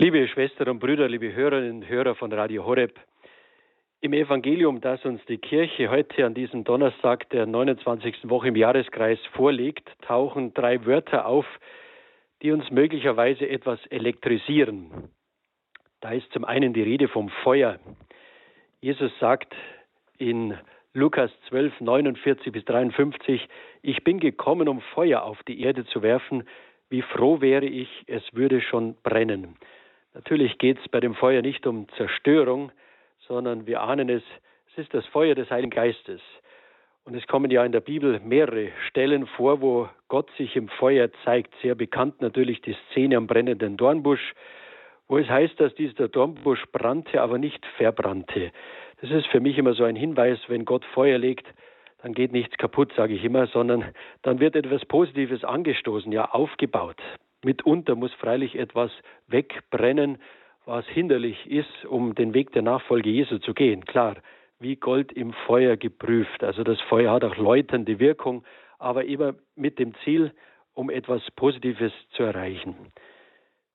Liebe Schwestern und Brüder, liebe Hörerinnen und Hörer von Radio Horeb, im Evangelium, das uns die Kirche heute an diesem Donnerstag der 29. Woche im Jahreskreis vorlegt, tauchen drei Wörter auf, die uns möglicherweise etwas elektrisieren. Da ist zum einen die Rede vom Feuer. Jesus sagt in Lukas 12, 49 bis 53, ich bin gekommen, um Feuer auf die Erde zu werfen, wie froh wäre ich, es würde schon brennen. Natürlich geht es bei dem Feuer nicht um Zerstörung, sondern wir ahnen es, es ist das Feuer des Heiligen Geistes. Und es kommen ja in der Bibel mehrere Stellen vor, wo Gott sich im Feuer zeigt. Sehr bekannt natürlich die Szene am brennenden Dornbusch, wo es heißt, dass dieser Dornbusch brannte, aber nicht verbrannte. Das ist für mich immer so ein Hinweis, wenn Gott Feuer legt, dann geht nichts kaputt, sage ich immer, sondern dann wird etwas Positives angestoßen, ja aufgebaut. Mitunter muss freilich etwas wegbrennen, was hinderlich ist, um den Weg der Nachfolge Jesu zu gehen. Klar, wie Gold im Feuer geprüft. Also das Feuer hat auch läuternde Wirkung, aber immer mit dem Ziel, um etwas Positives zu erreichen.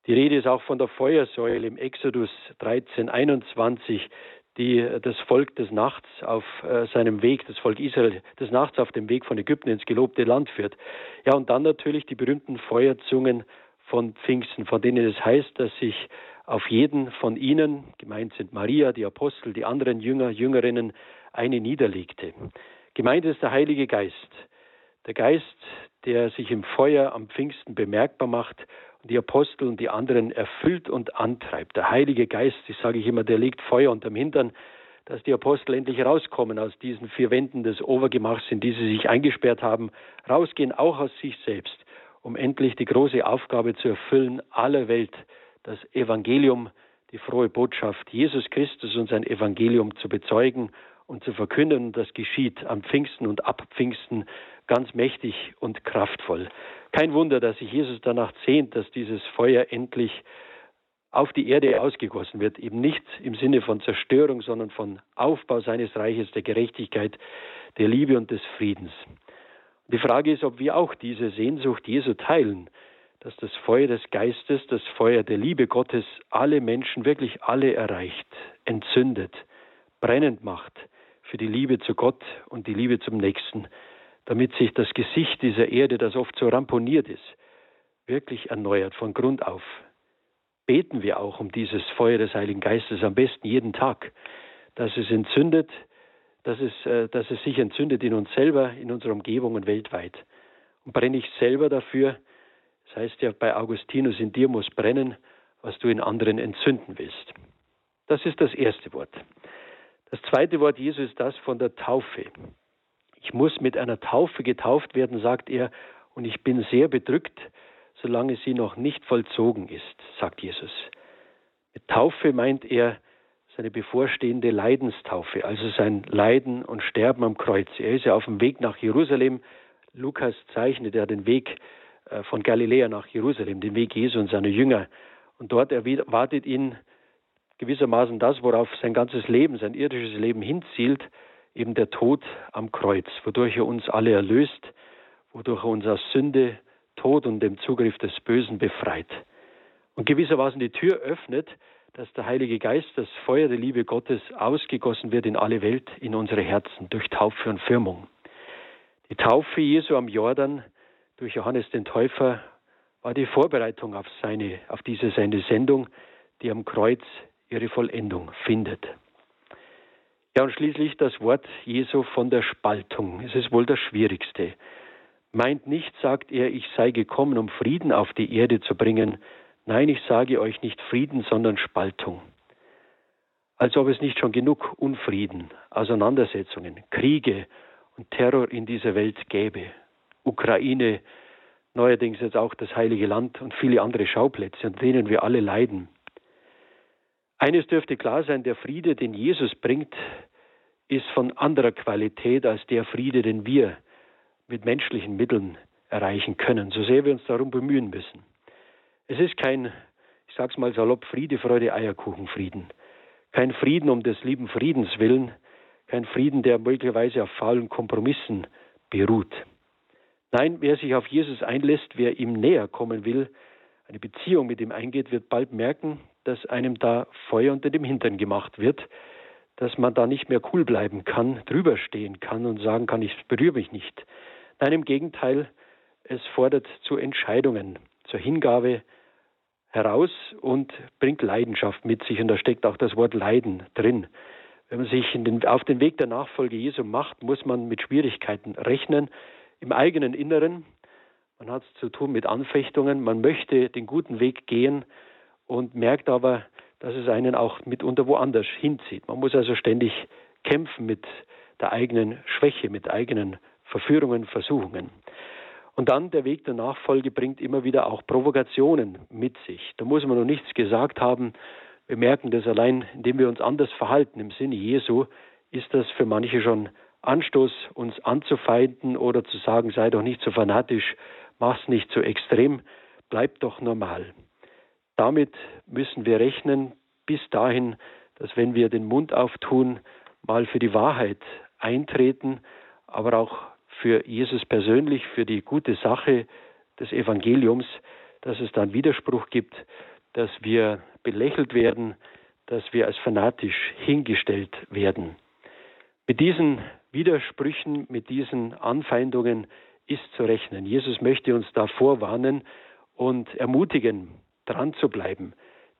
Die Rede ist auch von der Feuersäule im Exodus 13, 21, die das Volk des Nachts auf äh, seinem Weg, das Volk Israel des Nachts auf dem Weg von Ägypten ins gelobte Land führt. Ja, und dann natürlich die berühmten Feuerzungen von Pfingsten, von denen es heißt, dass sich auf jeden von ihnen, gemeint sind Maria, die Apostel, die anderen Jünger, Jüngerinnen, eine niederlegte. Gemeint ist der Heilige Geist. Der Geist, der sich im Feuer am Pfingsten bemerkbar macht und die Apostel und die anderen erfüllt und antreibt. Der Heilige Geist, ich sage ich immer, der legt Feuer unterm Hintern, dass die Apostel endlich rauskommen aus diesen vier Wänden des Obergemachs, in die sie sich eingesperrt haben, rausgehen auch aus sich selbst, um endlich die große Aufgabe zu erfüllen, aller Welt das Evangelium, die frohe Botschaft, Jesus Christus und sein Evangelium zu bezeugen und zu verkünden. Das geschieht am Pfingsten und ab Pfingsten ganz mächtig und kraftvoll. Kein Wunder, dass sich Jesus danach sehnt, dass dieses Feuer endlich auf die Erde ausgegossen wird, eben nicht im Sinne von Zerstörung, sondern von Aufbau seines Reiches, der Gerechtigkeit, der Liebe und des Friedens. Die Frage ist, ob wir auch diese Sehnsucht Jesu teilen, dass das Feuer des Geistes, das Feuer der Liebe Gottes alle Menschen, wirklich alle erreicht, entzündet, brennend macht für die Liebe zu Gott und die Liebe zum Nächsten, damit sich das Gesicht dieser Erde, das oft so ramponiert ist, wirklich erneuert von Grund auf. Beten wir auch um dieses Feuer des Heiligen Geistes am besten jeden Tag, dass es entzündet, dass es, äh, dass es sich entzündet in uns selber, in unserer Umgebung und weltweit. Und brenne ich selber dafür, das heißt ja bei Augustinus, in dir muss brennen, was du in anderen entzünden willst. Das ist das erste Wort. Das zweite Wort Jesu ist das von der Taufe. Ich muss mit einer Taufe getauft werden, sagt er, und ich bin sehr bedrückt, solange sie noch nicht vollzogen ist, sagt Jesus. Mit Taufe meint er seine bevorstehende Leidenstaufe, also sein Leiden und Sterben am Kreuz. Er ist ja auf dem Weg nach Jerusalem. Lukas zeichnet ja den Weg äh, von Galiläa nach Jerusalem, den Weg Jesu und seiner Jünger. Und dort erwartet ihn gewissermaßen das, worauf sein ganzes Leben, sein irdisches Leben hinzielt, eben der Tod am Kreuz, wodurch er uns alle erlöst, wodurch er uns aus Sünde, Tod und dem Zugriff des Bösen befreit. Und gewissermaßen die Tür öffnet, dass der Heilige Geist, das Feuer der Liebe Gottes ausgegossen wird in alle Welt, in unsere Herzen, durch Taufe und Firmung. Die Taufe Jesu am Jordan durch Johannes den Täufer war die Vorbereitung auf, seine, auf diese seine Sendung, die am Kreuz ihre Vollendung findet. Ja, und schließlich das Wort Jesu von der Spaltung. Es ist wohl das Schwierigste. Meint nicht, sagt er, ich sei gekommen, um Frieden auf die Erde zu bringen. Nein, ich sage euch nicht Frieden, sondern Spaltung. Als ob es nicht schon genug Unfrieden, Auseinandersetzungen, Kriege und Terror in dieser Welt gäbe. Ukraine, neuerdings jetzt auch das Heilige Land und viele andere Schauplätze, an denen wir alle leiden. Eines dürfte klar sein, der Friede, den Jesus bringt, ist von anderer Qualität als der Friede, den wir mit menschlichen Mitteln erreichen können, so sehr wir uns darum bemühen müssen. Es ist kein, ich sag's mal salopp, Friede, Freude, Eierkuchen, Frieden. Kein Frieden um des lieben Friedens willen, kein Frieden, der möglicherweise auf faulen Kompromissen beruht. Nein, wer sich auf Jesus einlässt, wer ihm näher kommen will, eine Beziehung mit ihm eingeht, wird bald merken, dass einem da Feuer unter dem Hintern gemacht wird, dass man da nicht mehr cool bleiben kann, drüber stehen kann und sagen kann, ich berühre mich nicht. Nein, im Gegenteil, es fordert zu Entscheidungen, zur Hingabe heraus und bringt Leidenschaft mit sich. Und da steckt auch das Wort Leiden drin. Wenn man sich den, auf den Weg der Nachfolge Jesu macht, muss man mit Schwierigkeiten rechnen im eigenen Inneren. Man hat es zu tun mit Anfechtungen. Man möchte den guten Weg gehen und merkt aber, dass es einen auch mitunter woanders hinzieht. Man muss also ständig kämpfen mit der eigenen Schwäche, mit eigenen Verführungen, Versuchungen. Und dann der Weg der Nachfolge bringt immer wieder auch Provokationen mit sich. Da muss man noch nichts gesagt haben. Wir merken das allein, indem wir uns anders verhalten im Sinne Jesu, ist das für manche schon Anstoß, uns anzufeinden oder zu sagen, sei doch nicht so fanatisch, mach's nicht so extrem, bleib doch normal. Damit müssen wir rechnen bis dahin, dass wenn wir den Mund auftun, mal für die Wahrheit eintreten, aber auch für Jesus persönlich, für die gute Sache des Evangeliums, dass es dann Widerspruch gibt, dass wir belächelt werden, dass wir als fanatisch hingestellt werden. Mit diesen Widersprüchen, mit diesen Anfeindungen ist zu rechnen. Jesus möchte uns davor warnen und ermutigen, dran zu bleiben,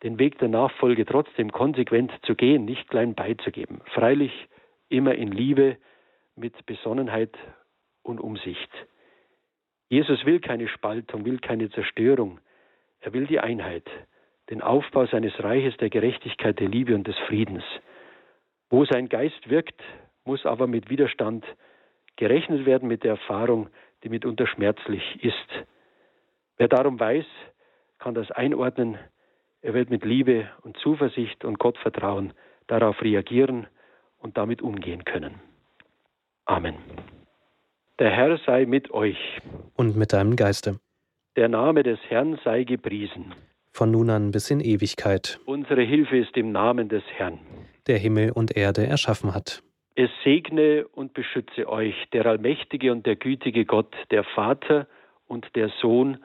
den Weg der Nachfolge trotzdem konsequent zu gehen, nicht klein beizugeben. Freilich immer in Liebe, mit Besonnenheit und Umsicht. Jesus will keine Spaltung, will keine Zerstörung. Er will die Einheit, den Aufbau seines Reiches der Gerechtigkeit, der Liebe und des Friedens. Wo sein Geist wirkt, muss aber mit Widerstand gerechnet werden, mit der Erfahrung, die mitunter schmerzlich ist. Wer darum weiß, kann das einordnen. Er wird mit Liebe und Zuversicht und Gottvertrauen darauf reagieren und damit umgehen können. Amen. Der Herr sei mit euch. Und mit deinem Geiste. Der Name des Herrn sei gepriesen. Von nun an bis in Ewigkeit. Unsere Hilfe ist im Namen des Herrn. Der Himmel und Erde erschaffen hat. Es segne und beschütze euch der allmächtige und der gütige Gott, der Vater und der Sohn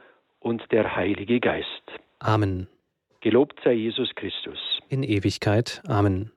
und der Heilige Geist. Amen. Gelobt sei Jesus Christus. In Ewigkeit. Amen.